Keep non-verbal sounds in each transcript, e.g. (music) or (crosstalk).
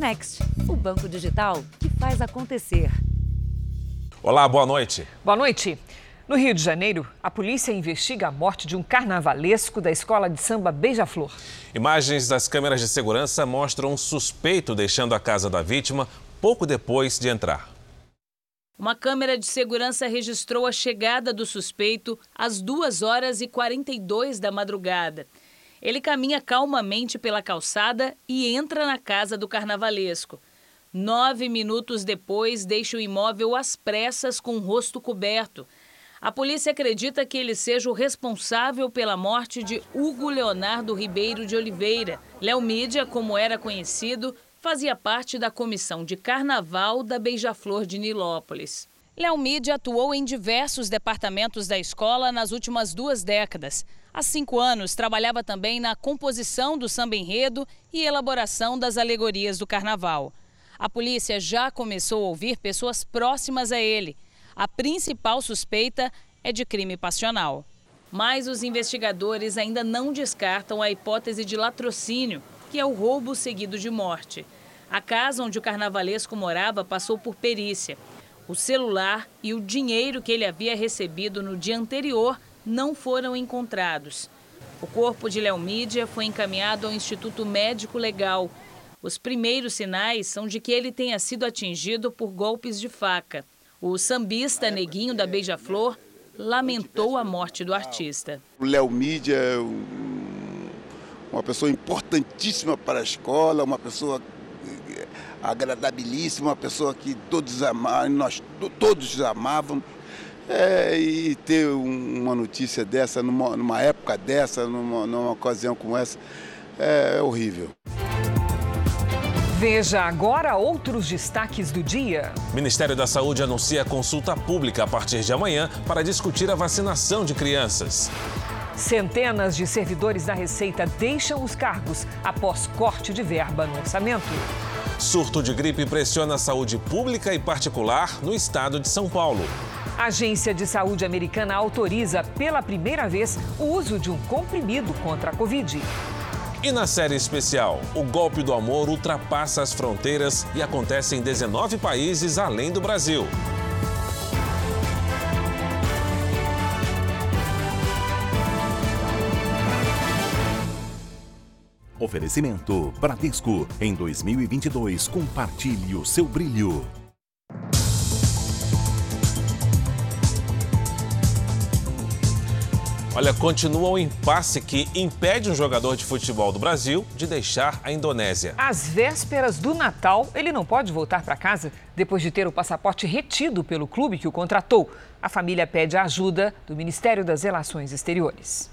Next, o banco digital que faz acontecer. Olá, boa noite. Boa noite. No Rio de Janeiro, a polícia investiga a morte de um carnavalesco da escola de samba Beija-Flor. Imagens das câmeras de segurança mostram um suspeito deixando a casa da vítima pouco depois de entrar. Uma câmera de segurança registrou a chegada do suspeito às 2 horas e 42 da madrugada. Ele caminha calmamente pela calçada e entra na casa do carnavalesco. Nove minutos depois, deixa o imóvel às pressas com o rosto coberto. A polícia acredita que ele seja o responsável pela morte de Hugo Leonardo Ribeiro de Oliveira. Léo Mídia, como era conhecido, fazia parte da comissão de carnaval da Beija-Flor de Nilópolis. Léo Mídia atuou em diversos departamentos da escola nas últimas duas décadas. Há cinco anos, trabalhava também na composição do samba enredo e elaboração das alegorias do carnaval. A polícia já começou a ouvir pessoas próximas a ele. A principal suspeita é de crime passional. Mas os investigadores ainda não descartam a hipótese de latrocínio, que é o roubo seguido de morte. A casa onde o carnavalesco morava passou por perícia. O celular e o dinheiro que ele havia recebido no dia anterior não foram encontrados. O corpo de Léo Mídia foi encaminhado ao Instituto Médico Legal. Os primeiros sinais são de que ele tenha sido atingido por golpes de faca. O sambista Neguinho da Beija-Flor lamentou a morte do artista. O Léo Mídia é uma pessoa importantíssima para a escola, uma pessoa eh, agradabilíssima, uma pessoa que todos amavam, nós todos amavam. É, e ter uma notícia dessa, numa, numa época dessa, numa, numa, ocasião como essa, é, é horrível. Veja agora outros destaques do dia. O Ministério da Saúde anuncia consulta pública a partir de amanhã para discutir a vacinação de crianças. Centenas de servidores da Receita deixam os cargos após corte de verba no orçamento. Surto de gripe pressiona a saúde pública e particular no estado de São Paulo. A Agência de Saúde Americana autoriza pela primeira vez o uso de um comprimido contra a Covid. E na série especial, o golpe do amor ultrapassa as fronteiras e acontece em 19 países além do Brasil. Oferecimento Bradesco. Em 2022, compartilhe o seu brilho. Olha, continua o impasse que impede um jogador de futebol do Brasil de deixar a Indonésia. Às vésperas do Natal, ele não pode voltar para casa depois de ter o passaporte retido pelo clube que o contratou. A família pede a ajuda do Ministério das Relações Exteriores.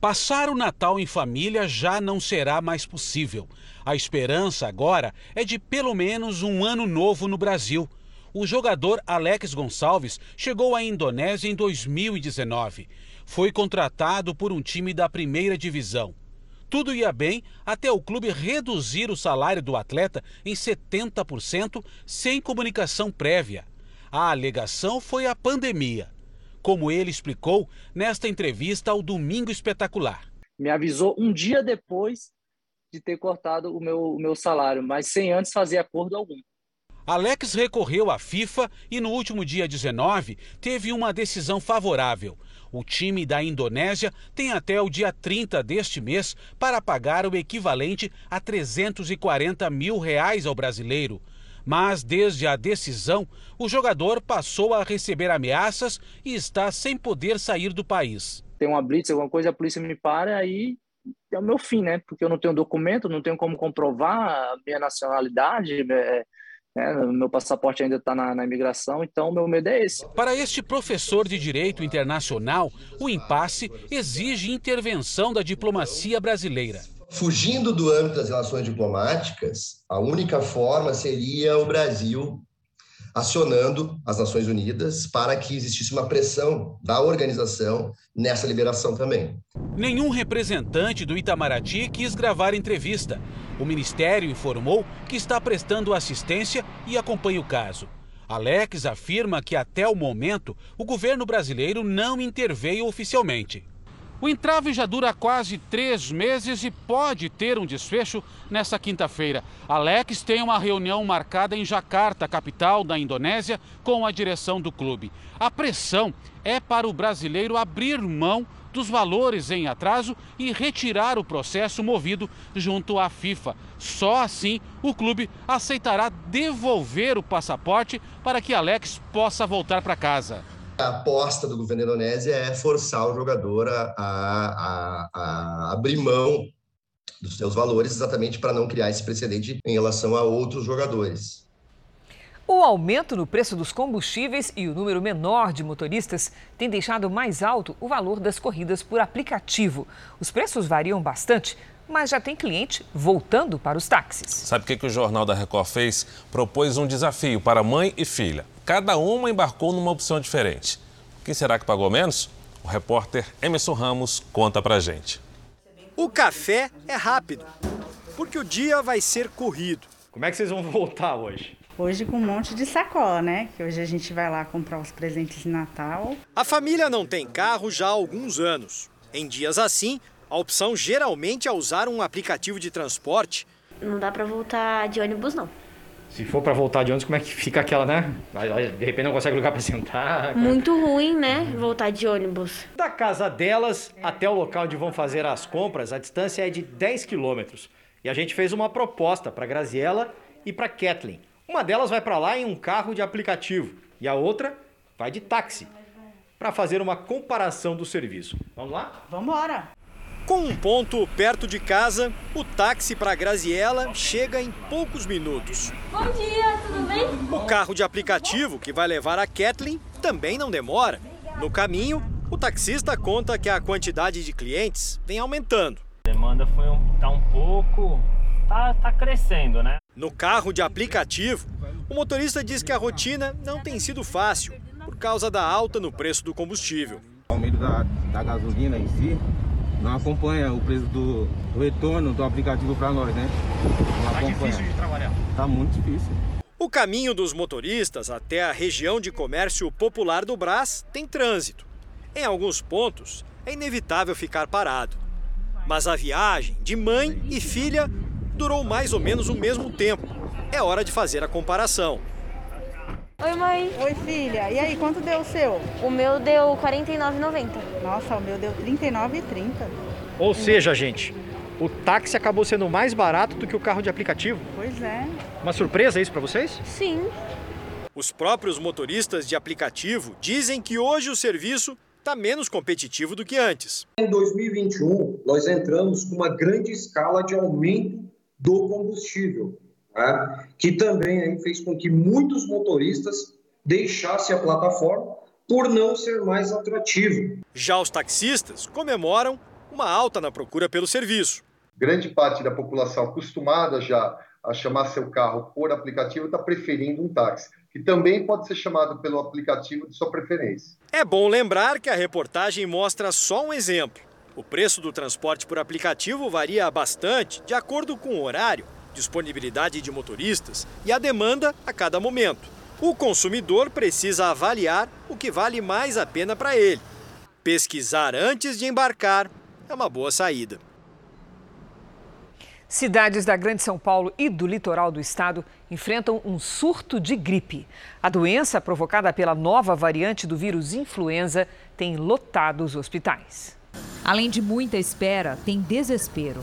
Passar o Natal em família já não será mais possível. A esperança agora é de pelo menos um ano novo no Brasil. O jogador Alex Gonçalves chegou à Indonésia em 2019. Foi contratado por um time da primeira divisão. Tudo ia bem até o clube reduzir o salário do atleta em 70% sem comunicação prévia. A alegação foi a pandemia como ele explicou nesta entrevista ao Domingo Espetacular. Me avisou um dia depois de ter cortado o meu, o meu salário, mas sem antes fazer acordo algum. Alex recorreu à FIFA e no último dia 19 teve uma decisão favorável. O time da Indonésia tem até o dia 30 deste mês para pagar o equivalente a 340 mil reais ao brasileiro. Mas desde a decisão, o jogador passou a receber ameaças e está sem poder sair do país. Tem uma blitz, alguma coisa, a polícia me para, aí é o meu fim, né? Porque eu não tenho documento, não tenho como comprovar a minha nacionalidade, é, meu passaporte ainda está na, na, imigração, então meu medo é esse. Para este professor de direito internacional, o impasse exige intervenção da diplomacia brasileira. Fugindo do âmbito das relações diplomáticas, a única forma seria o Brasil acionando as Nações Unidas para que existisse uma pressão da organização nessa liberação também. Nenhum representante do Itamaraty quis gravar entrevista. O ministério informou que está prestando assistência e acompanha o caso. Alex afirma que até o momento o governo brasileiro não interveio oficialmente. O entrave já dura quase três meses e pode ter um desfecho nesta quinta-feira. Alex tem uma reunião marcada em Jakarta, capital da Indonésia, com a direção do clube. A pressão é para o brasileiro abrir mão dos valores em atraso e retirar o processo movido junto à FIFA. Só assim o clube aceitará devolver o passaporte para que Alex possa voltar para casa. A aposta do governo da Indonésia é forçar o jogador a, a, a, abrir mão dos seus valores, exatamente para não criar esse precedente em relação a outros jogadores. O aumento no preço dos combustíveis e o número menor de motoristas tem deixado mais alto o valor das corridas por aplicativo. Os preços variam bastante, mas já tem cliente voltando para os táxis. Sabe o que, que o Jornal da Record fez? Propôs um desafio para mãe e filha. Cada uma embarcou numa opção diferente. Quem será que pagou menos? O repórter Emerson Ramos conta pra gente. O café é rápido, porque o dia vai ser corrido. Como é que vocês vão (laughs) voltar hoje? Hoje com um monte de sacola, né? Que hoje a gente vai lá comprar os presentes de Natal. A família não tem carro já há alguns anos. Em dias assim, a opção geralmente é usar um aplicativo de transporte. Não dá para voltar de ônibus, não. Se for para voltar de ônibus, como é que fica aquela, né? De repente não consegue lugar para sentar. Muito ruim, né? Voltar de ônibus. Da casa delas até o local onde vão fazer as compras, a distância é de 10 quilômetros. E a gente fez uma proposta para Graziella e para Kathleen. Uma delas vai para lá em um carro de aplicativo e a outra vai de táxi para fazer uma comparação do serviço. Vamos lá? Vamos embora! Com um ponto perto de casa, o táxi para Graziella chega em poucos minutos. Bom dia, tudo bem? O carro de aplicativo que vai levar a Kathleen também não demora. No caminho, o taxista conta que a quantidade de clientes vem aumentando. A demanda foi um, tá um pouco. Tá, tá crescendo, né? No carro de aplicativo, o motorista diz que a rotina não tem sido fácil por causa da alta no preço do combustível. O aumento da, da gasolina em si não acompanha o preço do, do retorno do aplicativo para nós, né? Não tá acompanha. difícil de trabalhar. Tá muito difícil. O caminho dos motoristas até a região de comércio popular do Brás tem trânsito. Em alguns pontos, é inevitável ficar parado. Mas a viagem de mãe e filha durou mais ou menos o mesmo tempo. É hora de fazer a comparação. Oi, mãe. Oi, filha. E aí, quanto deu o seu? O meu deu R$ 49,90. Nossa, o meu deu R$ 39,30. Ou seja, gente, o táxi acabou sendo mais barato do que o carro de aplicativo. Pois é. Uma surpresa isso para vocês? Sim. Os próprios motoristas de aplicativo dizem que hoje o serviço está menos competitivo do que antes. Em 2021, nós entramos com uma grande escala de aumento do combustível né? que também aí fez com que muitos motoristas deixassem a plataforma por não ser mais atrativo. Já os taxistas comemoram uma alta na procura pelo serviço. Grande parte da população acostumada já a chamar seu carro por aplicativo está preferindo um táxi, que também pode ser chamado pelo aplicativo de sua preferência. É bom lembrar que a reportagem mostra só um exemplo. O preço do transporte por aplicativo varia bastante de acordo com o horário disponibilidade de motoristas e a demanda a cada momento. O consumidor precisa avaliar o que vale mais a pena para ele. Pesquisar antes de embarcar é uma boa saída. Cidades da Grande São Paulo e do litoral do estado enfrentam um surto de gripe. A doença, provocada pela nova variante do vírus influenza, tem lotado os hospitais. Além de muita espera, tem desespero.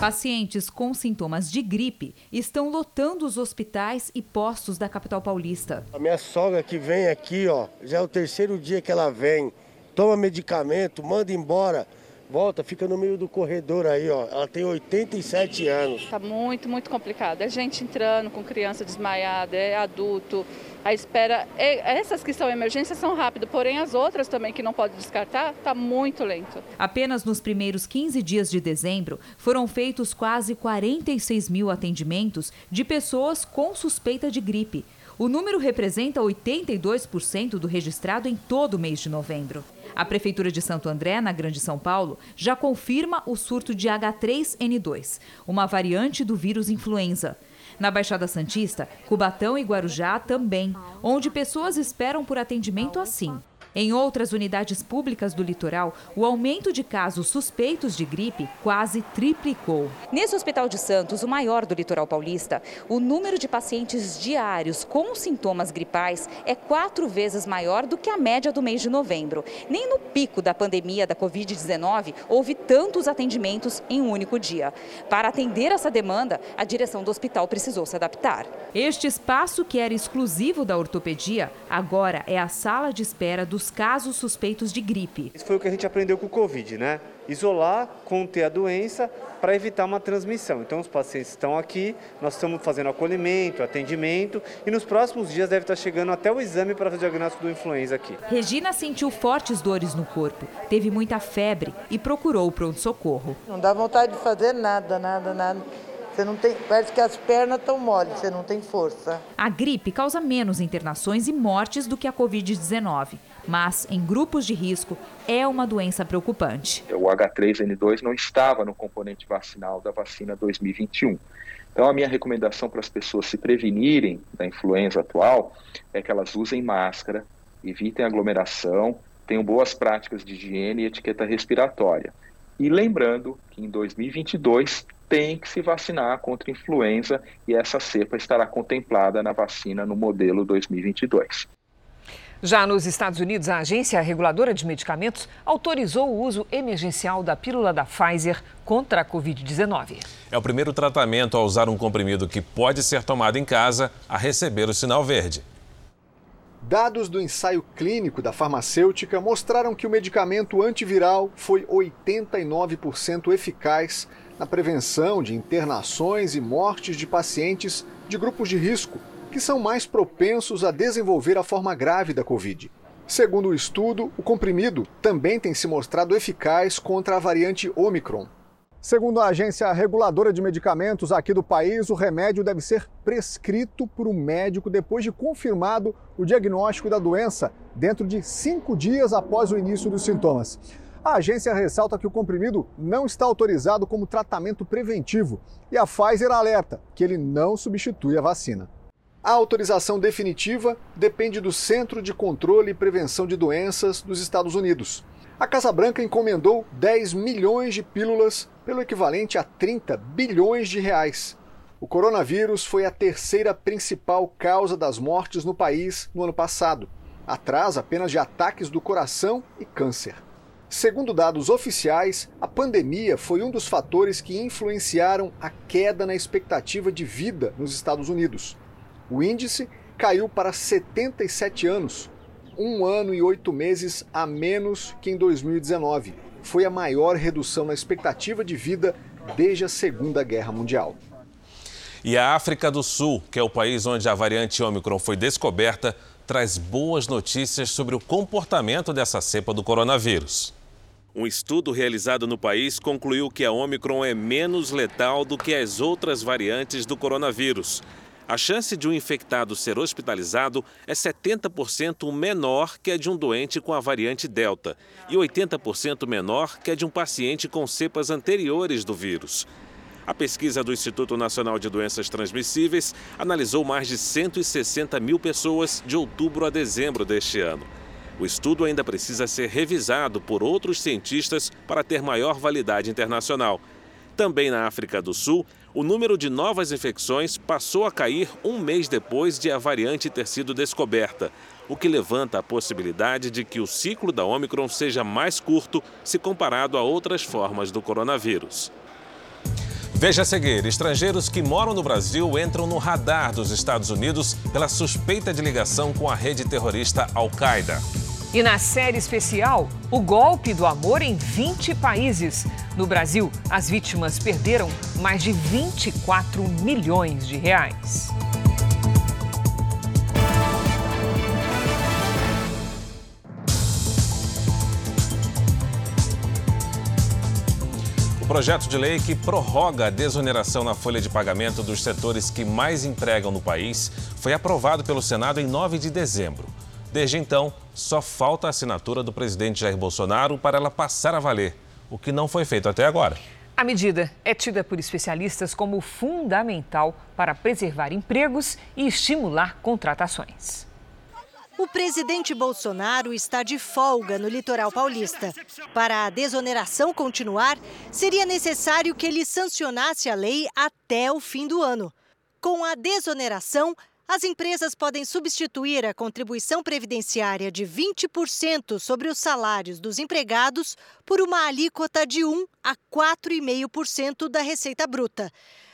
Pacientes com sintomas de gripe estão lotando os hospitais e postos da capital paulista. A minha sogra que vem aqui, ó, já é o terceiro dia que ela vem, toma medicamento, manda embora, volta, fica no meio do corredor aí, ó. Ela tem 87 anos. Tá muito, muito complicado. É gente entrando com criança desmaiada, é adulto a espera, essas que são emergências são rápidas, porém as outras também que não pode descartar, está muito lento. Apenas nos primeiros 15 dias de dezembro foram feitos quase 46 mil atendimentos de pessoas com suspeita de gripe. O número representa 82% do registrado em todo o mês de novembro. A Prefeitura de Santo André, na Grande São Paulo, já confirma o surto de H3N2, uma variante do vírus influenza. Na Baixada Santista, Cubatão e Guarujá também, onde pessoas esperam por atendimento assim. Em outras unidades públicas do litoral, o aumento de casos suspeitos de gripe quase triplicou. Nesse Hospital de Santos, o maior do litoral paulista, o número de pacientes diários com sintomas gripais é quatro vezes maior do que a média do mês de novembro. Nem no pico da pandemia da Covid-19 houve tantos atendimentos em um único dia. Para atender essa demanda, a direção do hospital precisou se adaptar. Este espaço, que era exclusivo da ortopedia, agora é a sala de espera dos casos suspeitos de gripe. Isso foi o que a gente aprendeu com o Covid, né? Isolar, conter a doença para evitar uma transmissão. Então, os pacientes estão aqui, nós estamos fazendo acolhimento, atendimento e nos próximos dias deve estar chegando até o exame para fazer o diagnóstico do influenza aqui. Regina sentiu fortes dores no corpo, teve muita febre e procurou o pronto-socorro. Não dá vontade de fazer nada, nada, nada. Você não tem, parece que as pernas estão moles, você não tem força. A gripe causa menos internações e mortes do que a Covid-19, mas em grupos de risco é uma doença preocupante. O H3N2 não estava no componente vacinal da vacina 2021. Então, a minha recomendação para as pessoas se prevenirem da influenza atual é que elas usem máscara, evitem aglomeração, tenham boas práticas de higiene e etiqueta respiratória. E lembrando que em 2022 tem que se vacinar contra influenza e essa cepa estará contemplada na vacina no modelo 2022. Já nos Estados Unidos, a Agência Reguladora de Medicamentos autorizou o uso emergencial da pílula da Pfizer contra a Covid-19. É o primeiro tratamento a usar um comprimido que pode ser tomado em casa a receber o sinal verde. Dados do ensaio clínico da farmacêutica mostraram que o medicamento antiviral foi 89% eficaz na prevenção de internações e mortes de pacientes de grupos de risco, que são mais propensos a desenvolver a forma grave da Covid. Segundo o estudo, o comprimido também tem se mostrado eficaz contra a variante Omicron. Segundo a agência reguladora de medicamentos aqui do país, o remédio deve ser prescrito por um médico depois de confirmado o diagnóstico da doença, dentro de cinco dias após o início dos sintomas. A agência ressalta que o comprimido não está autorizado como tratamento preventivo e a Pfizer alerta que ele não substitui a vacina. A autorização definitiva depende do Centro de Controle e Prevenção de Doenças dos Estados Unidos. A Casa Branca encomendou 10 milhões de pílulas, pelo equivalente a 30 bilhões de reais. O coronavírus foi a terceira principal causa das mortes no país no ano passado, atrás apenas de ataques do coração e câncer. Segundo dados oficiais, a pandemia foi um dos fatores que influenciaram a queda na expectativa de vida nos Estados Unidos. O índice caiu para 77 anos, um ano e oito meses a menos que em 2019. Foi a maior redução na expectativa de vida desde a Segunda Guerra Mundial. E a África do Sul, que é o país onde a variante Omicron foi descoberta, traz boas notícias sobre o comportamento dessa cepa do coronavírus. Um estudo realizado no país concluiu que a Omicron é menos letal do que as outras variantes do coronavírus. A chance de um infectado ser hospitalizado é 70% menor que a de um doente com a variante Delta e 80% menor que a de um paciente com cepas anteriores do vírus. A pesquisa do Instituto Nacional de Doenças Transmissíveis analisou mais de 160 mil pessoas de outubro a dezembro deste ano. O estudo ainda precisa ser revisado por outros cientistas para ter maior validade internacional. Também na África do Sul, o número de novas infecções passou a cair um mês depois de a variante ter sido descoberta, o que levanta a possibilidade de que o ciclo da Omicron seja mais curto se comparado a outras formas do coronavírus. Veja a seguir: estrangeiros que moram no Brasil entram no radar dos Estados Unidos pela suspeita de ligação com a rede terrorista Al-Qaeda. E na série especial, o golpe do amor em 20 países. No Brasil, as vítimas perderam mais de 24 milhões de reais. O projeto de lei que prorroga a desoneração na folha de pagamento dos setores que mais empregam no país foi aprovado pelo Senado em 9 de dezembro. Desde então, só falta a assinatura do presidente Jair Bolsonaro para ela passar a valer, o que não foi feito até agora. A medida é tida por especialistas como fundamental para preservar empregos e estimular contratações. O presidente Bolsonaro está de folga no litoral paulista. Para a desoneração continuar, seria necessário que ele sancionasse a lei até o fim do ano. Com a desoneração, as empresas podem substituir a contribuição previdenciária de 20% sobre os salários dos empregados por uma alíquota de 1 a 4,5% da receita bruta.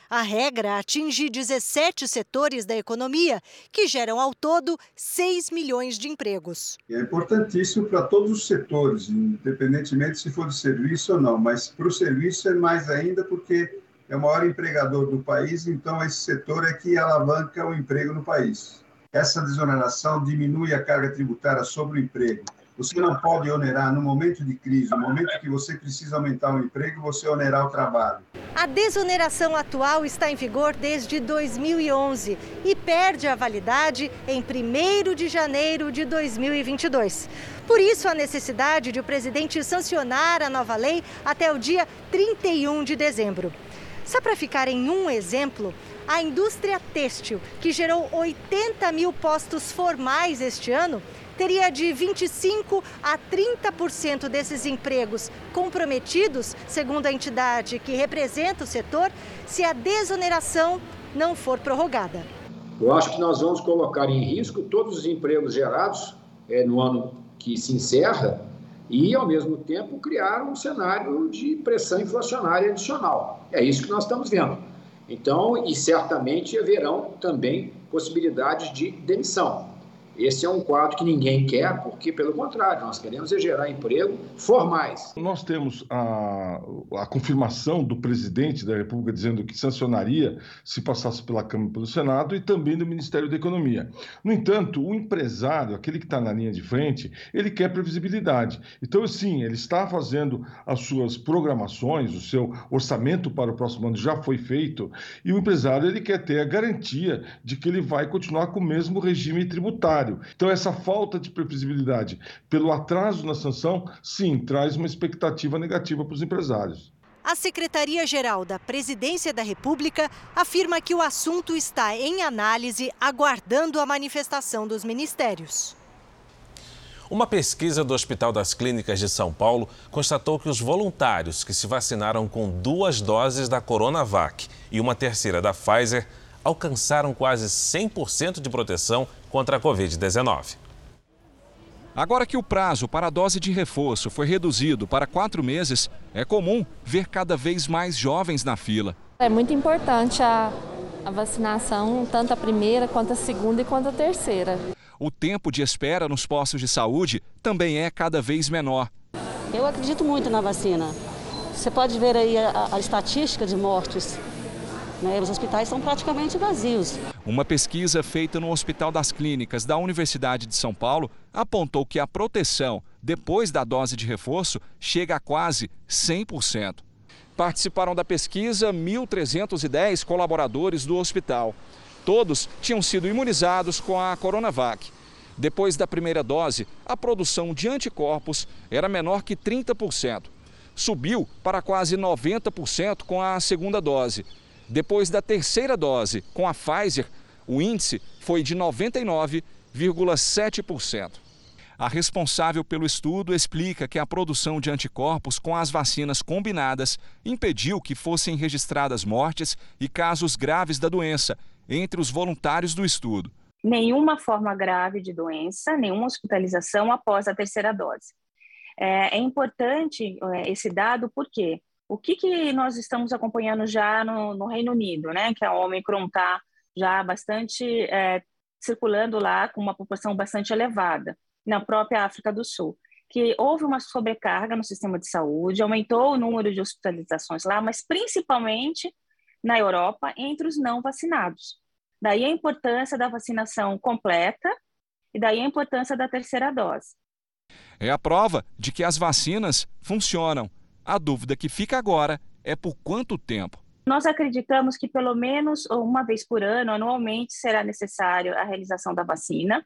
A regra atinge 17 setores da economia, que geram ao todo 6 milhões de empregos. É importantíssimo para todos os setores, independentemente se for de serviço ou não, mas para o serviço é mais ainda porque é o maior empregador do país, então esse setor é que alavanca o emprego no país. Essa desoneração diminui a carga tributária sobre o emprego você não pode onerar no momento de crise, no momento que você precisa aumentar o emprego, você onerar o trabalho. A desoneração atual está em vigor desde 2011 e perde a validade em 1 de janeiro de 2022. Por isso, a necessidade de o presidente sancionar a nova lei até o dia 31 de dezembro. Só para ficar em um exemplo, a indústria têxtil, que gerou 80 mil postos formais este ano, teria de 25 a 30% desses empregos comprometidos, segundo a entidade que representa o setor, se a desoneração não for prorrogada. Eu acho que nós vamos colocar em risco todos os empregos gerados é, no ano que se encerra e, ao mesmo tempo, criar um cenário de pressão inflacionária adicional. É isso que nós estamos vendo. Então, e certamente haverão também possibilidades de demissão. Esse é um quadro que ninguém quer, porque, pelo contrário, nós queremos é gerar emprego formais. Nós temos a, a confirmação do presidente da República dizendo que sancionaria se passasse pela Câmara e pelo Senado e também do Ministério da Economia. No entanto, o empresário, aquele que está na linha de frente, ele quer previsibilidade. Então, sim, ele está fazendo as suas programações, o seu orçamento para o próximo ano já foi feito, e o empresário ele quer ter a garantia de que ele vai continuar com o mesmo regime tributário então, essa falta de previsibilidade pelo atraso na sanção, sim, traz uma expectativa negativa para os empresários. A Secretaria-Geral da Presidência da República afirma que o assunto está em análise, aguardando a manifestação dos ministérios. Uma pesquisa do Hospital das Clínicas de São Paulo constatou que os voluntários que se vacinaram com duas doses da Coronavac e uma terceira da Pfizer alcançaram quase 100% de proteção contra a Covid-19. Agora que o prazo para a dose de reforço foi reduzido para quatro meses, é comum ver cada vez mais jovens na fila. É muito importante a, a vacinação, tanto a primeira, quanto a segunda e quanto a terceira. O tempo de espera nos postos de saúde também é cada vez menor. Eu acredito muito na vacina. Você pode ver aí a, a estatística de mortes né? Os hospitais são praticamente vazios. Uma pesquisa feita no Hospital das Clínicas da Universidade de São Paulo apontou que a proteção depois da dose de reforço chega a quase 100%. Participaram da pesquisa 1.310 colaboradores do hospital. Todos tinham sido imunizados com a Coronavac. Depois da primeira dose, a produção de anticorpos era menor que 30%. Subiu para quase 90% com a segunda dose depois da terceira dose com a Pfizer, o índice foi de 99,7%. A responsável pelo estudo explica que a produção de anticorpos com as vacinas combinadas impediu que fossem registradas mortes e casos graves da doença entre os voluntários do estudo. Nenhuma forma grave de doença, nenhuma hospitalização após a terceira dose. É, é importante é, esse dado porque o que, que nós estamos acompanhando já no, no Reino Unido, né? Que a Omicron está já bastante é, circulando lá com uma população bastante elevada, na própria África do Sul. Que houve uma sobrecarga no sistema de saúde, aumentou o número de hospitalizações lá, mas principalmente na Europa entre os não vacinados. Daí a importância da vacinação completa e daí a importância da terceira dose. É a prova de que as vacinas funcionam a dúvida que fica agora é por quanto tempo. Nós acreditamos que pelo menos uma vez por ano, anualmente, será necessário a realização da vacina.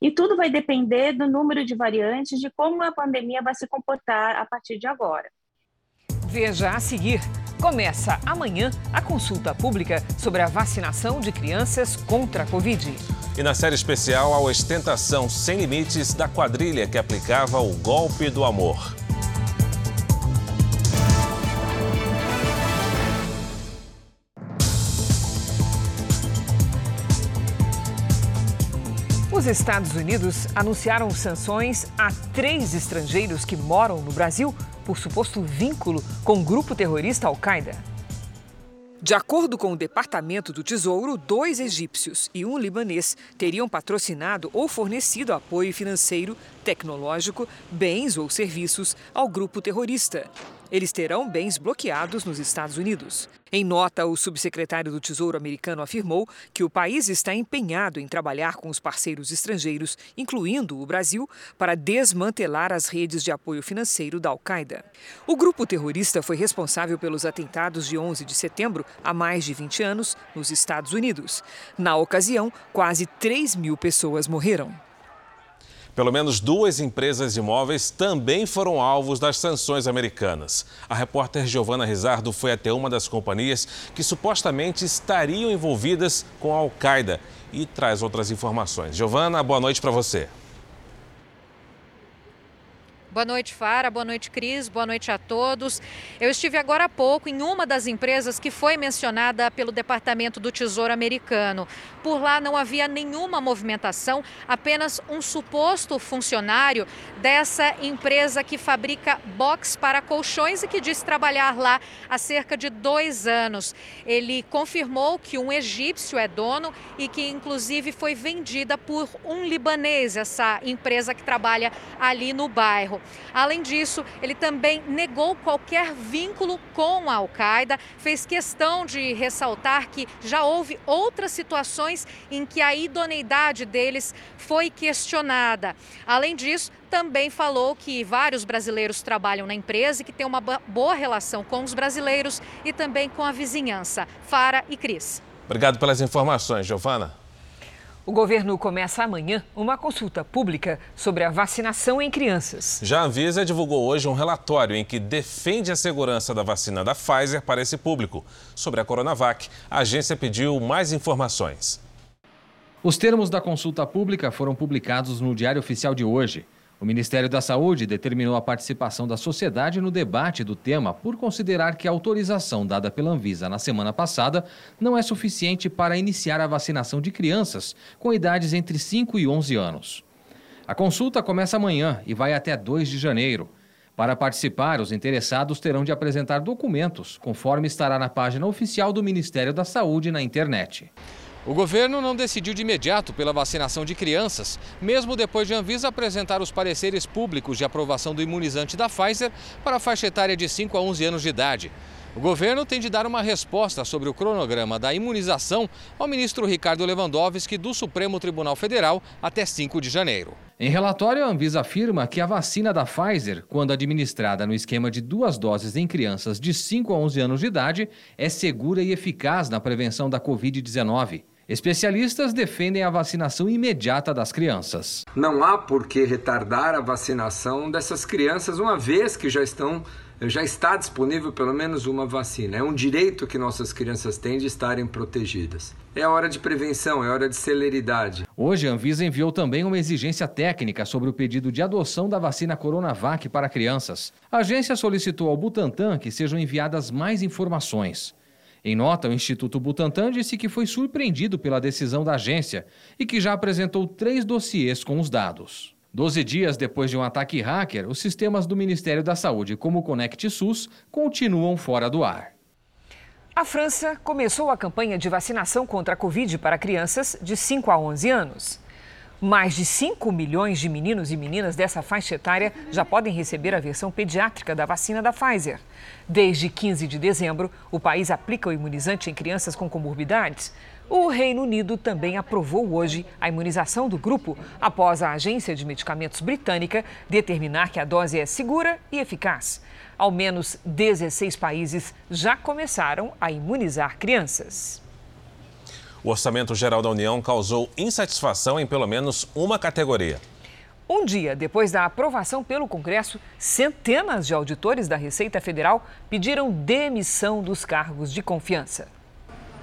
E tudo vai depender do número de variantes, de como a pandemia vai se comportar a partir de agora. Veja a seguir. Começa amanhã a consulta pública sobre a vacinação de crianças contra a Covid. E na série especial, a ostentação sem limites da quadrilha que aplicava o golpe do amor. Os Estados Unidos anunciaram sanções a três estrangeiros que moram no Brasil por suposto vínculo com o grupo terrorista Al-Qaeda. De acordo com o Departamento do Tesouro, dois egípcios e um libanês teriam patrocinado ou fornecido apoio financeiro, tecnológico, bens ou serviços ao grupo terrorista. Eles terão bens bloqueados nos Estados Unidos. Em nota, o subsecretário do Tesouro americano afirmou que o país está empenhado em trabalhar com os parceiros estrangeiros, incluindo o Brasil, para desmantelar as redes de apoio financeiro da Al-Qaeda. O grupo terrorista foi responsável pelos atentados de 11 de setembro, há mais de 20 anos, nos Estados Unidos. Na ocasião, quase 3 mil pessoas morreram. Pelo menos duas empresas de imóveis também foram alvos das sanções americanas. A repórter Giovana Rizardo foi até uma das companhias que supostamente estariam envolvidas com a Al-Qaeda e traz outras informações. Giovana, boa noite para você. Boa noite, Fara. Boa noite, Cris. Boa noite a todos. Eu estive agora há pouco em uma das empresas que foi mencionada pelo Departamento do Tesouro americano. Por lá não havia nenhuma movimentação, apenas um suposto funcionário dessa empresa que fabrica box para colchões e que disse trabalhar lá há cerca de dois anos. Ele confirmou que um egípcio é dono e que, inclusive, foi vendida por um libanês, essa empresa que trabalha ali no bairro. Além disso, ele também negou qualquer vínculo com a Al-Qaeda, fez questão de ressaltar que já houve outras situações em que a idoneidade deles foi questionada. Além disso, também falou que vários brasileiros trabalham na empresa e que tem uma boa relação com os brasileiros e também com a vizinhança. Fara e Cris. Obrigado pelas informações, Giovana. O governo começa amanhã uma consulta pública sobre a vacinação em crianças. Já a Anvisa divulgou hoje um relatório em que defende a segurança da vacina da Pfizer para esse público. Sobre a Coronavac, a agência pediu mais informações. Os termos da consulta pública foram publicados no Diário Oficial de hoje. O Ministério da Saúde determinou a participação da sociedade no debate do tema por considerar que a autorização dada pela Anvisa na semana passada não é suficiente para iniciar a vacinação de crianças com idades entre 5 e 11 anos. A consulta começa amanhã e vai até 2 de janeiro. Para participar, os interessados terão de apresentar documentos, conforme estará na página oficial do Ministério da Saúde na internet. O governo não decidiu de imediato pela vacinação de crianças, mesmo depois de Anvisa apresentar os pareceres públicos de aprovação do imunizante da Pfizer para a faixa etária de 5 a 11 anos de idade. O governo tem de dar uma resposta sobre o cronograma da imunização ao ministro Ricardo Lewandowski do Supremo Tribunal Federal até 5 de janeiro. Em relatório, a Anvisa afirma que a vacina da Pfizer, quando administrada no esquema de duas doses em crianças de 5 a 11 anos de idade, é segura e eficaz na prevenção da Covid-19. Especialistas defendem a vacinação imediata das crianças. Não há por que retardar a vacinação dessas crianças, uma vez que já estão já está disponível pelo menos uma vacina. É um direito que nossas crianças têm de estarem protegidas. É hora de prevenção, é hora de celeridade. Hoje, a Anvisa enviou também uma exigência técnica sobre o pedido de adoção da vacina Coronavac para crianças. A agência solicitou ao Butantan que sejam enviadas mais informações. Em nota, o Instituto Butantan disse que foi surpreendido pela decisão da agência e que já apresentou três dossiês com os dados. Doze dias depois de um ataque hacker, os sistemas do Ministério da Saúde, como o Conect SUS, continuam fora do ar. A França começou a campanha de vacinação contra a Covid para crianças de 5 a 11 anos. Mais de 5 milhões de meninos e meninas dessa faixa etária já podem receber a versão pediátrica da vacina da Pfizer. Desde 15 de dezembro, o país aplica o imunizante em crianças com comorbidades. O Reino Unido também aprovou hoje a imunização do grupo, após a Agência de Medicamentos Britânica determinar que a dose é segura e eficaz. Ao menos 16 países já começaram a imunizar crianças. O Orçamento Geral da União causou insatisfação em pelo menos uma categoria. Um dia depois da aprovação pelo Congresso, centenas de auditores da Receita Federal pediram demissão dos cargos de confiança.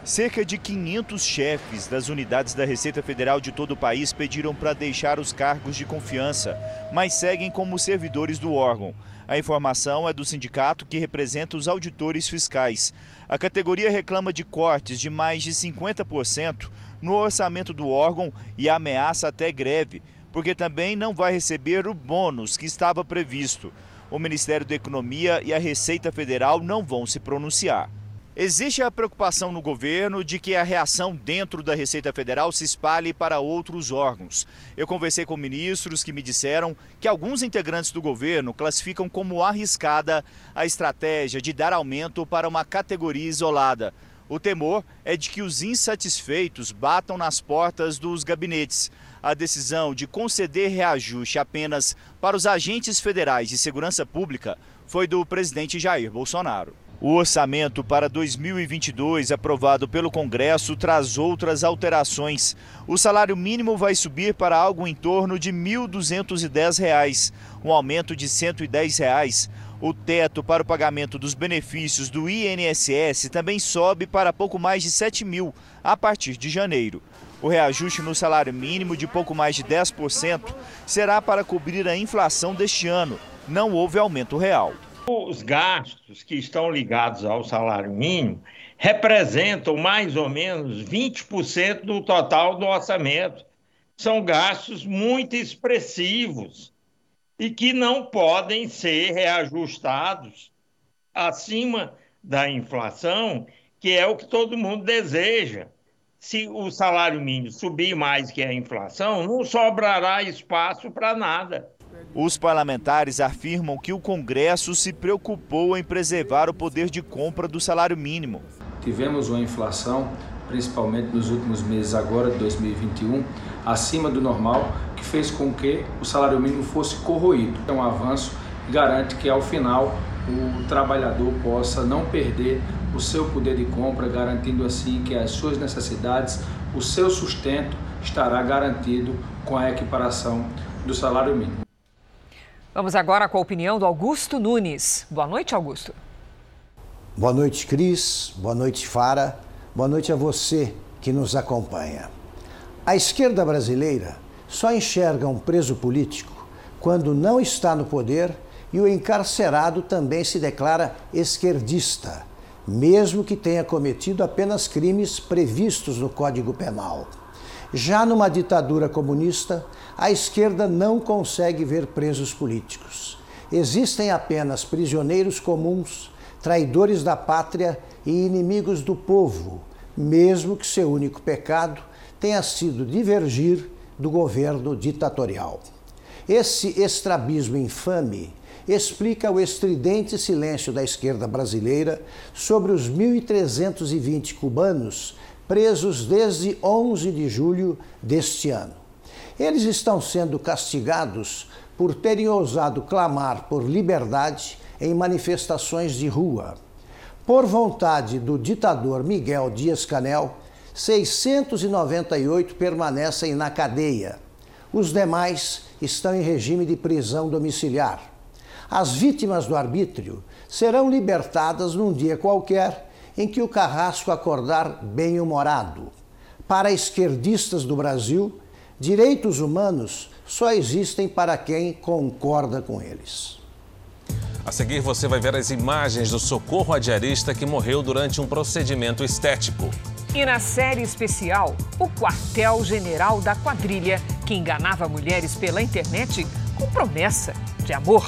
Cerca de 500 chefes das unidades da Receita Federal de todo o país pediram para deixar os cargos de confiança, mas seguem como servidores do órgão. A informação é do sindicato que representa os auditores fiscais. A categoria reclama de cortes de mais de 50% no orçamento do órgão e ameaça até greve, porque também não vai receber o bônus que estava previsto. O Ministério da Economia e a Receita Federal não vão se pronunciar. Existe a preocupação no governo de que a reação dentro da Receita Federal se espalhe para outros órgãos. Eu conversei com ministros que me disseram que alguns integrantes do governo classificam como arriscada a estratégia de dar aumento para uma categoria isolada. O temor é de que os insatisfeitos batam nas portas dos gabinetes. A decisão de conceder reajuste apenas para os agentes federais de segurança pública foi do presidente Jair Bolsonaro. O orçamento para 2022, aprovado pelo Congresso, traz outras alterações. O salário mínimo vai subir para algo em torno de R$ 1.210, um aumento de 110 reais. O teto para o pagamento dos benefícios do INSS também sobe para pouco mais de 7 mil a partir de janeiro. O reajuste no salário mínimo de pouco mais de 10% será para cobrir a inflação deste ano. Não houve aumento real. Os gastos que estão ligados ao salário mínimo representam mais ou menos 20% do total do orçamento. São gastos muito expressivos e que não podem ser reajustados acima da inflação, que é o que todo mundo deseja. Se o salário mínimo subir mais que a inflação, não sobrará espaço para nada. Os parlamentares afirmam que o Congresso se preocupou em preservar o poder de compra do salário mínimo. Tivemos uma inflação, principalmente nos últimos meses agora de 2021, acima do normal, que fez com que o salário mínimo fosse corroído. É um avanço que garante que ao final o trabalhador possa não perder o seu poder de compra, garantindo assim que as suas necessidades, o seu sustento estará garantido com a equiparação do salário mínimo. Vamos agora com a opinião do Augusto Nunes. Boa noite, Augusto. Boa noite, Cris. Boa noite, Fara. Boa noite a você que nos acompanha. A esquerda brasileira só enxerga um preso político quando não está no poder e o encarcerado também se declara esquerdista, mesmo que tenha cometido apenas crimes previstos no Código Penal. Já numa ditadura comunista, a esquerda não consegue ver presos políticos. Existem apenas prisioneiros comuns, traidores da pátria e inimigos do povo, mesmo que seu único pecado tenha sido divergir do governo ditatorial. Esse estrabismo infame explica o estridente silêncio da esquerda brasileira sobre os 1.320 cubanos presos desde 11 de julho deste ano. Eles estão sendo castigados por terem ousado clamar por liberdade em manifestações de rua. Por vontade do ditador Miguel Dias-Canel, 698 permanecem na cadeia. Os demais estão em regime de prisão domiciliar. As vítimas do arbítrio serão libertadas num dia qualquer em que o carrasco acordar bem-humorado. Para esquerdistas do Brasil, direitos humanos só existem para quem concorda com eles. A seguir, você vai ver as imagens do socorro a diarista que morreu durante um procedimento estético. E na série especial, o quartel-general da quadrilha que enganava mulheres pela internet com promessa de amor.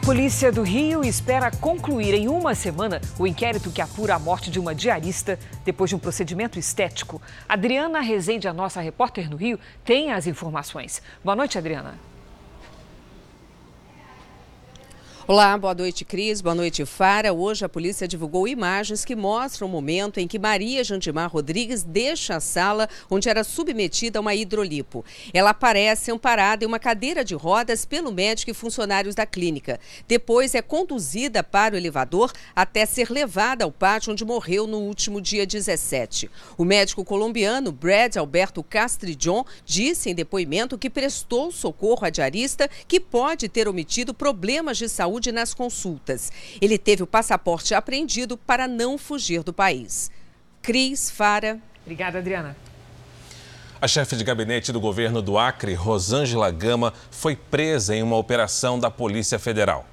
A polícia do Rio espera concluir em uma semana o inquérito que apura a morte de uma diarista depois de um procedimento estético. Adriana Rezende, a nossa repórter no Rio, tem as informações. Boa noite, Adriana. Olá, boa noite, Cris. Boa noite, Fara. Hoje a polícia divulgou imagens que mostram o momento em que Maria Jandimar Rodrigues deixa a sala onde era submetida a uma hidrolipo. Ela aparece amparada em uma cadeira de rodas pelo médico e funcionários da clínica. Depois é conduzida para o elevador até ser levada ao pátio onde morreu no último dia 17. O médico colombiano Brad Alberto Castridjon disse em depoimento que prestou socorro à diarista que pode ter omitido problemas de saúde saúde nas consultas. Ele teve o passaporte apreendido para não fugir do país. Cris Fara. Obrigada, Adriana. A chefe de gabinete do governo do Acre, Rosângela Gama, foi presa em uma operação da Polícia Federal.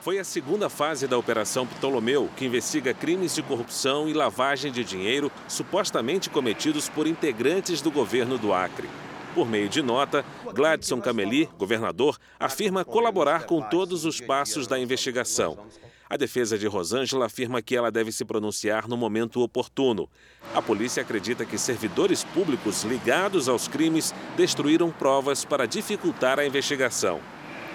Foi a segunda fase da Operação Ptolomeu, que investiga crimes de corrupção e lavagem de dinheiro supostamente cometidos por integrantes do governo do Acre. Por meio de nota, Gladson Cameli, governador, afirma colaborar com todos os passos da investigação. A defesa de Rosângela afirma que ela deve se pronunciar no momento oportuno. A polícia acredita que servidores públicos ligados aos crimes destruíram provas para dificultar a investigação.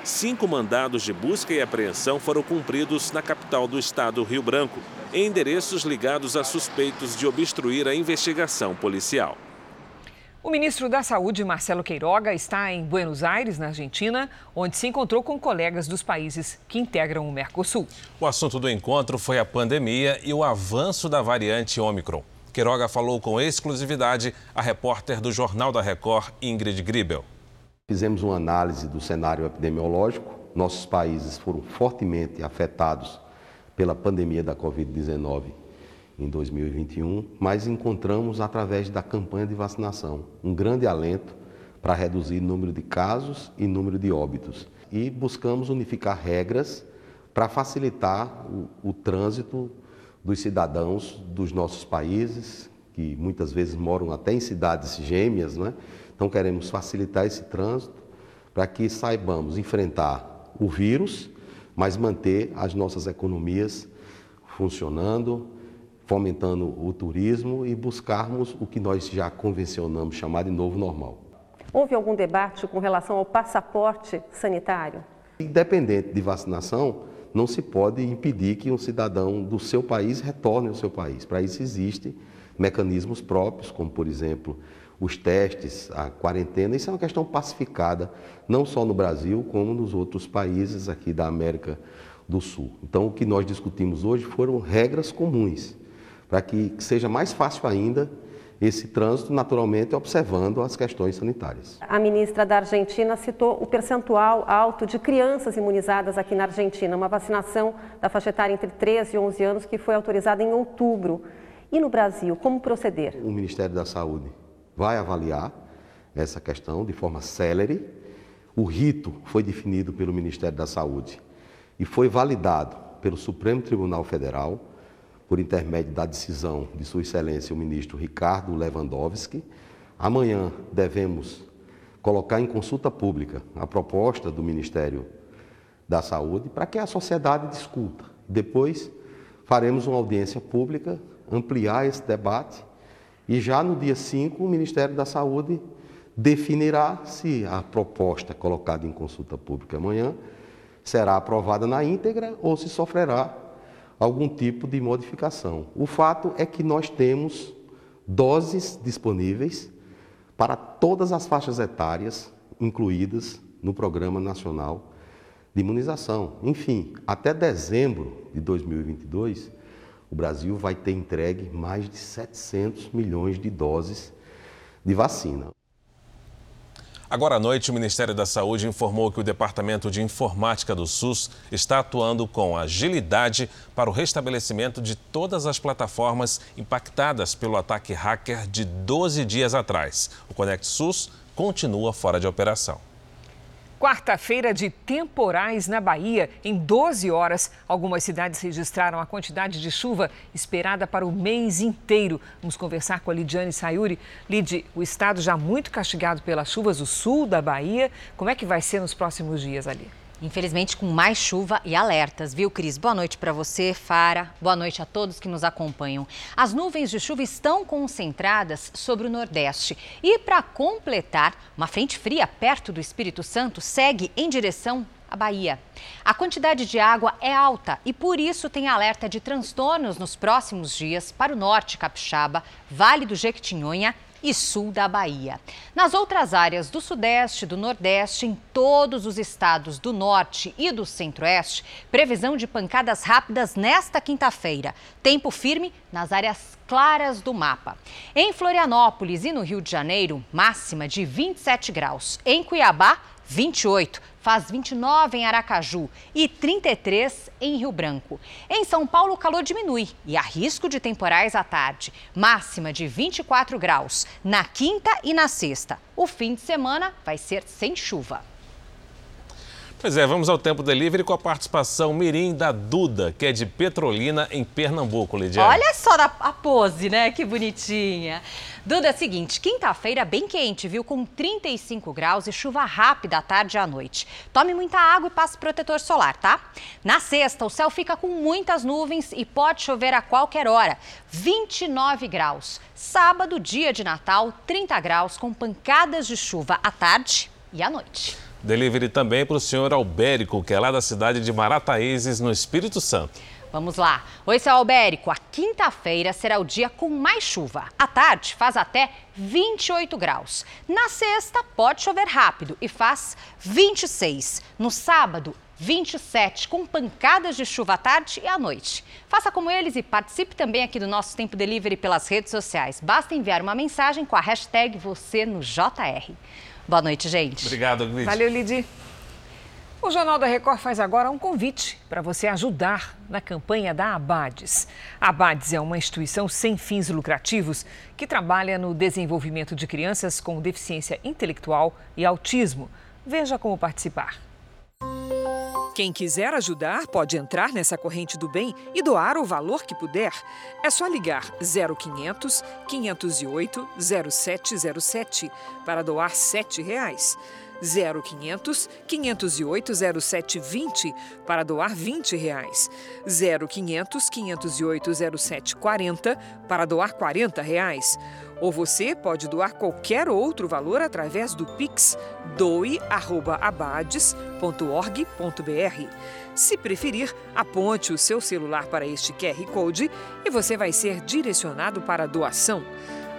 Cinco mandados de busca e apreensão foram cumpridos na capital do estado, Rio Branco, em endereços ligados a suspeitos de obstruir a investigação policial. O ministro da Saúde, Marcelo Queiroga, está em Buenos Aires, na Argentina, onde se encontrou com colegas dos países que integram o Mercosul. O assunto do encontro foi a pandemia e o avanço da variante Omicron. Queiroga falou com exclusividade a repórter do Jornal da Record, Ingrid Gribel. Fizemos uma análise do cenário epidemiológico. Nossos países foram fortemente afetados pela pandemia da Covid-19 em 2021, mas encontramos através da campanha de vacinação um grande alento para reduzir o número de casos e número de óbitos. E buscamos unificar regras para facilitar o, o trânsito dos cidadãos dos nossos países, que muitas vezes moram até em cidades gêmeas, né? Então queremos facilitar esse trânsito para que saibamos enfrentar o vírus, mas manter as nossas economias funcionando, fomentando o turismo e buscarmos o que nós já convencionamos chamar de novo normal. Houve algum debate com relação ao passaporte sanitário? Independente de vacinação, não se pode impedir que um cidadão do seu país retorne ao seu país. Para isso existem mecanismos próprios, como por exemplo os testes, a quarentena. Isso é uma questão pacificada, não só no Brasil, como nos outros países aqui da América do Sul. Então, o que nós discutimos hoje foram regras comuns para que seja mais fácil ainda esse trânsito, naturalmente observando as questões sanitárias. A ministra da Argentina citou o percentual alto de crianças imunizadas aqui na Argentina, uma vacinação da faixa etária entre 13 e 11 anos que foi autorizada em outubro. E no Brasil, como proceder? O Ministério da Saúde vai avaliar essa questão de forma célere. O rito foi definido pelo Ministério da Saúde e foi validado pelo Supremo Tribunal Federal por intermédio da decisão de Sua Excelência o ministro Ricardo Lewandowski. Amanhã devemos colocar em consulta pública a proposta do Ministério da Saúde para que a sociedade discuta. Depois faremos uma audiência pública, ampliar esse debate e já no dia 5 o Ministério da Saúde definirá se a proposta colocada em consulta pública amanhã será aprovada na íntegra ou se sofrerá algum tipo de modificação. O fato é que nós temos doses disponíveis para todas as faixas etárias incluídas no Programa Nacional de Imunização. Enfim, até dezembro de 2022, o Brasil vai ter entregue mais de 700 milhões de doses de vacina. Agora à noite, o Ministério da Saúde informou que o Departamento de Informática do SUS está atuando com agilidade para o restabelecimento de todas as plataformas impactadas pelo ataque hacker de 12 dias atrás. O Conect SUS continua fora de operação. Quarta-feira de temporais na Bahia. Em 12 horas, algumas cidades registraram a quantidade de chuva esperada para o mês inteiro. Vamos conversar com a Lidiane Sayuri. Lid, o estado já muito castigado pelas chuvas, o sul da Bahia. Como é que vai ser nos próximos dias ali? Infelizmente, com mais chuva e alertas, viu, Cris? Boa noite para você, Fara. Boa noite a todos que nos acompanham. As nuvens de chuva estão concentradas sobre o Nordeste. E para completar, uma frente fria perto do Espírito Santo segue em direção a Bahia. A quantidade de água é alta e por isso tem alerta de transtornos nos próximos dias para o norte capixaba, Vale do Jequitinhonha e sul da Bahia. Nas outras áreas do Sudeste do Nordeste, em todos os estados do Norte e do Centro-Oeste, previsão de pancadas rápidas nesta quinta-feira. Tempo firme nas áreas claras do mapa. Em Florianópolis e no Rio de Janeiro, máxima de 27 graus. Em Cuiabá, 28 faz 29 em Aracaju e 33 em Rio Branco. Em São Paulo, o calor diminui e há risco de temporais à tarde. Máxima de 24 graus na quinta e na sexta. O fim de semana vai ser sem chuva. Pois é, vamos ao Tempo Delivery com a participação mirim da Duda, que é de Petrolina, em Pernambuco, Lidiane. Olha só a pose, né? Que bonitinha. Duda, é seguinte, quinta-feira bem quente, viu? Com 35 graus e chuva rápida à tarde e à noite. Tome muita água e passe protetor solar, tá? Na sexta, o céu fica com muitas nuvens e pode chover a qualquer hora. 29 graus. Sábado, dia de Natal, 30 graus, com pancadas de chuva à tarde e à noite. Delivery também para o senhor Albérico, que é lá da cidade de Marataízes, no Espírito Santo. Vamos lá. Oi, seu Albérico. A quinta-feira será o dia com mais chuva. À tarde faz até 28 graus. Na sexta pode chover rápido e faz 26. No sábado, 27, com pancadas de chuva à tarde e à noite. Faça como eles e participe também aqui do nosso Tempo Delivery pelas redes sociais. Basta enviar uma mensagem com a hashtag você no JR. Boa noite, gente. Obrigado, Lid. Valeu, Lidi. O Jornal da Record faz agora um convite para você ajudar na campanha da Abades. A Abades é uma instituição sem fins lucrativos que trabalha no desenvolvimento de crianças com deficiência intelectual e autismo. Veja como participar. Quem quiser ajudar pode entrar nessa corrente do bem e doar o valor que puder. É só ligar 0500 508 0707 para doar 7 reais. 0500 508 0720 para doar 20 reais. 0500 508 0740 para doar 40 reais. Ou você pode doar qualquer outro valor através do Pix doe@abades.org.br. Se preferir, aponte o seu celular para este QR Code e você vai ser direcionado para a doação.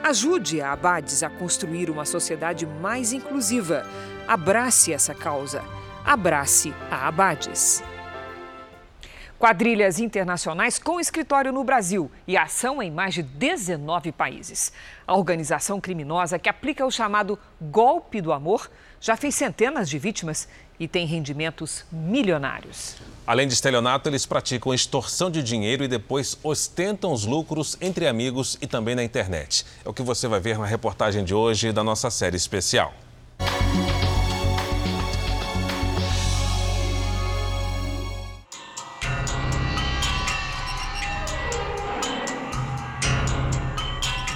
Ajude a Abades a construir uma sociedade mais inclusiva. Abrace essa causa. Abrace a Abades. Quadrilhas internacionais com escritório no Brasil e ação em mais de 19 países. A organização criminosa que aplica o chamado golpe do amor já fez centenas de vítimas e tem rendimentos milionários. Além de estelionato, eles praticam extorsão de dinheiro e depois ostentam os lucros entre amigos e também na internet. É o que você vai ver na reportagem de hoje da nossa série especial.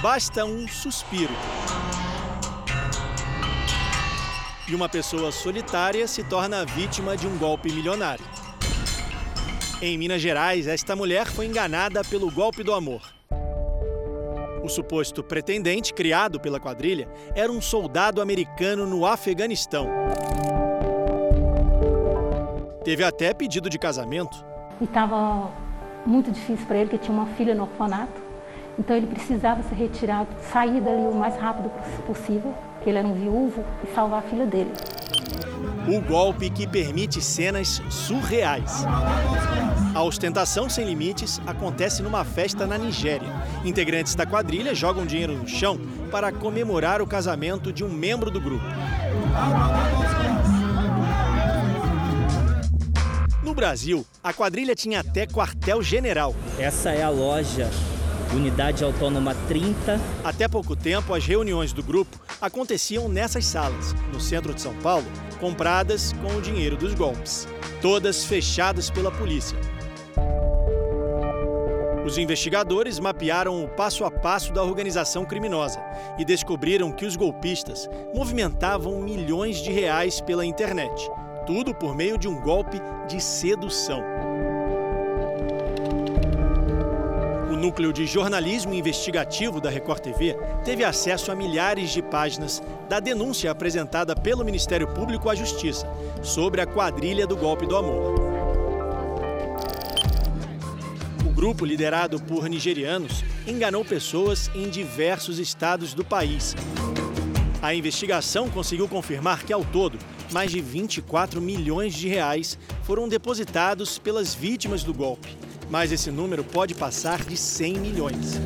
Basta um suspiro. E uma pessoa solitária se torna vítima de um golpe milionário. Em Minas Gerais, esta mulher foi enganada pelo golpe do amor. O suposto pretendente, criado pela quadrilha, era um soldado americano no Afeganistão. Teve até pedido de casamento. E estava muito difícil para ele, que tinha uma filha no orfanato. Então ele precisava ser retirado, sair dali o mais rápido possível, que ele era um viúvo, e salvar a filha dele. O golpe que permite cenas surreais. A ostentação sem limites acontece numa festa na Nigéria. Integrantes da quadrilha jogam dinheiro no chão para comemorar o casamento de um membro do grupo. No Brasil, a quadrilha tinha até quartel-general. Essa é a loja Unidade Autônoma 30. Até pouco tempo, as reuniões do grupo aconteciam nessas salas, no centro de São Paulo, compradas com o dinheiro dos golpes. Todas fechadas pela polícia. Os investigadores mapearam o passo a passo da organização criminosa e descobriram que os golpistas movimentavam milhões de reais pela internet. Tudo por meio de um golpe de sedução. Núcleo de jornalismo investigativo da Record TV teve acesso a milhares de páginas da denúncia apresentada pelo Ministério Público à Justiça sobre a quadrilha do golpe do amor. O grupo, liderado por nigerianos, enganou pessoas em diversos estados do país. A investigação conseguiu confirmar que, ao todo, mais de 24 milhões de reais foram depositados pelas vítimas do golpe. Mas esse número pode passar de 100 milhões.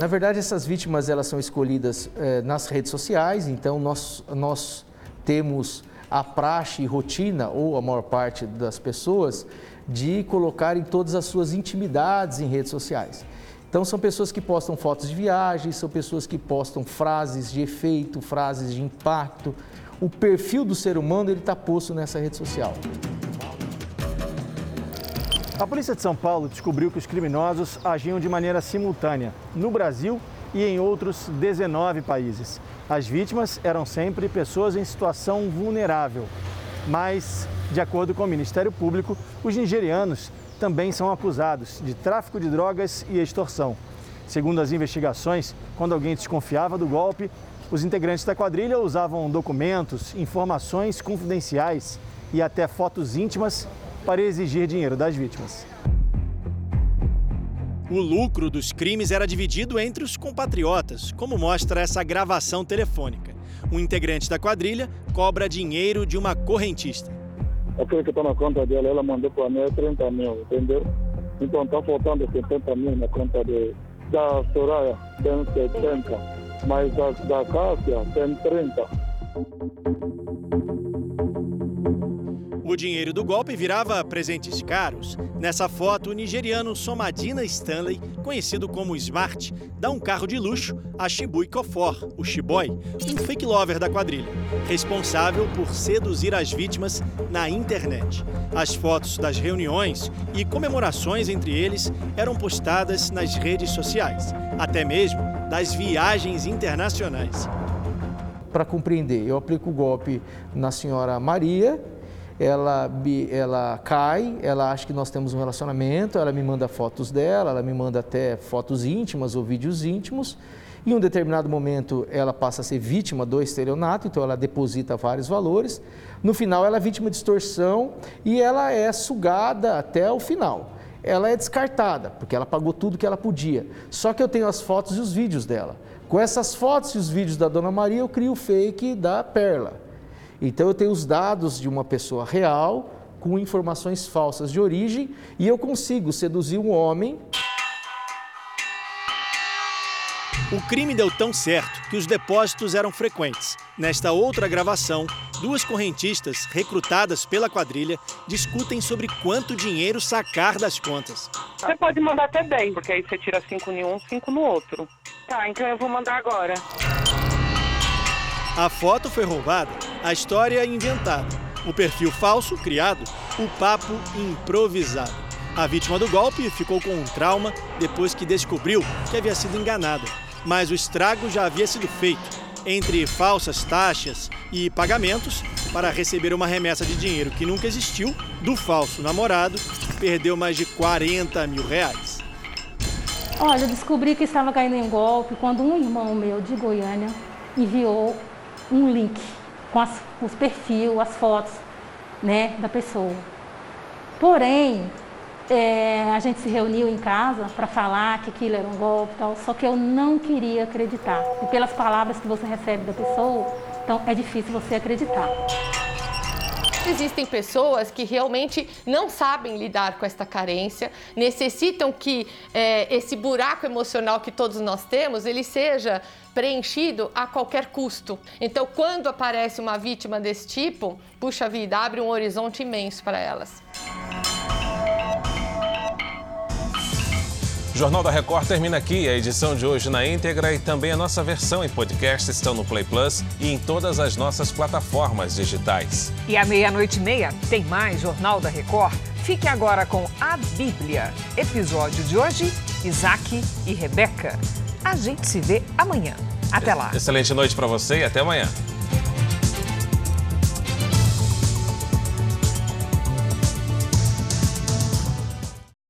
Na verdade, essas vítimas elas são escolhidas eh, nas redes sociais, então nós, nós temos a praxe e rotina, ou a maior parte das pessoas, de colocarem todas as suas intimidades em redes sociais. Então são pessoas que postam fotos de viagens, são pessoas que postam frases de efeito, frases de impacto. O perfil do ser humano ele está posto nessa rede social. A polícia de São Paulo descobriu que os criminosos agiam de maneira simultânea no Brasil e em outros 19 países. As vítimas eram sempre pessoas em situação vulnerável. Mas, de acordo com o Ministério Público, os nigerianos também são acusados de tráfico de drogas e extorsão. Segundo as investigações, quando alguém desconfiava do golpe, os integrantes da quadrilha usavam documentos, informações confidenciais e até fotos íntimas para exigir dinheiro das vítimas. O lucro dos crimes era dividido entre os compatriotas, como mostra essa gravação telefônica. Um integrante da quadrilha cobra dinheiro de uma correntista. Aquele que está na conta dela, ela mandou para mim 30 mil, entendeu? Então está faltando 70 mil na conta de, da Soraya, tem 70, mas da, da Cássia tem 30. O dinheiro do golpe virava presentes caros. Nessa foto, o nigeriano Somadina Stanley, conhecido como Smart, dá um carro de luxo a Shibui Kofor, o Shiboy, um fake lover da quadrilha, responsável por seduzir as vítimas na internet. As fotos das reuniões e comemorações entre eles eram postadas nas redes sociais, até mesmo das viagens internacionais. Para compreender, eu aplico o golpe na senhora Maria, ela, ela cai, ela acha que nós temos um relacionamento, ela me manda fotos dela, ela me manda até fotos íntimas ou vídeos íntimos. Em um determinado momento, ela passa a ser vítima do estelionato, então ela deposita vários valores. No final, ela é vítima de extorsão e ela é sugada até o final. Ela é descartada, porque ela pagou tudo que ela podia. Só que eu tenho as fotos e os vídeos dela. Com essas fotos e os vídeos da Dona Maria, eu crio o fake da Perla. Então eu tenho os dados de uma pessoa real com informações falsas de origem e eu consigo seduzir um homem. O crime deu tão certo que os depósitos eram frequentes. Nesta outra gravação, duas correntistas recrutadas pela quadrilha discutem sobre quanto dinheiro sacar das contas. Você pode mandar até 10, porque aí você tira 5 em um, 5 no outro. Tá, então eu vou mandar agora. A foto foi roubada, a história inventada, o perfil falso criado, o papo improvisado. A vítima do golpe ficou com um trauma depois que descobriu que havia sido enganada, mas o estrago já havia sido feito. Entre falsas taxas e pagamentos para receber uma remessa de dinheiro que nunca existiu, do falso namorado, perdeu mais de 40 mil reais. Olha, descobri que estava caindo em golpe quando um irmão meu de Goiânia enviou um link com as, os perfis, as fotos né, da pessoa. Porém, é, a gente se reuniu em casa para falar que aquilo era um golpe e tal, só que eu não queria acreditar. E pelas palavras que você recebe da pessoa, então é difícil você acreditar. Existem pessoas que realmente não sabem lidar com esta carência, necessitam que é, esse buraco emocional que todos nós temos, ele seja preenchido a qualquer custo. Então, quando aparece uma vítima desse tipo, puxa vida, abre um horizonte imenso para elas. O Jornal da Record termina aqui. A edição de hoje na íntegra e também a nossa versão em podcast estão no Play Plus e em todas as nossas plataformas digitais. E à meia-noite e meia tem mais Jornal da Record. Fique agora com a Bíblia. Episódio de hoje: Isaac e Rebeca. A gente se vê amanhã. Até lá. Excelente noite para você e até amanhã.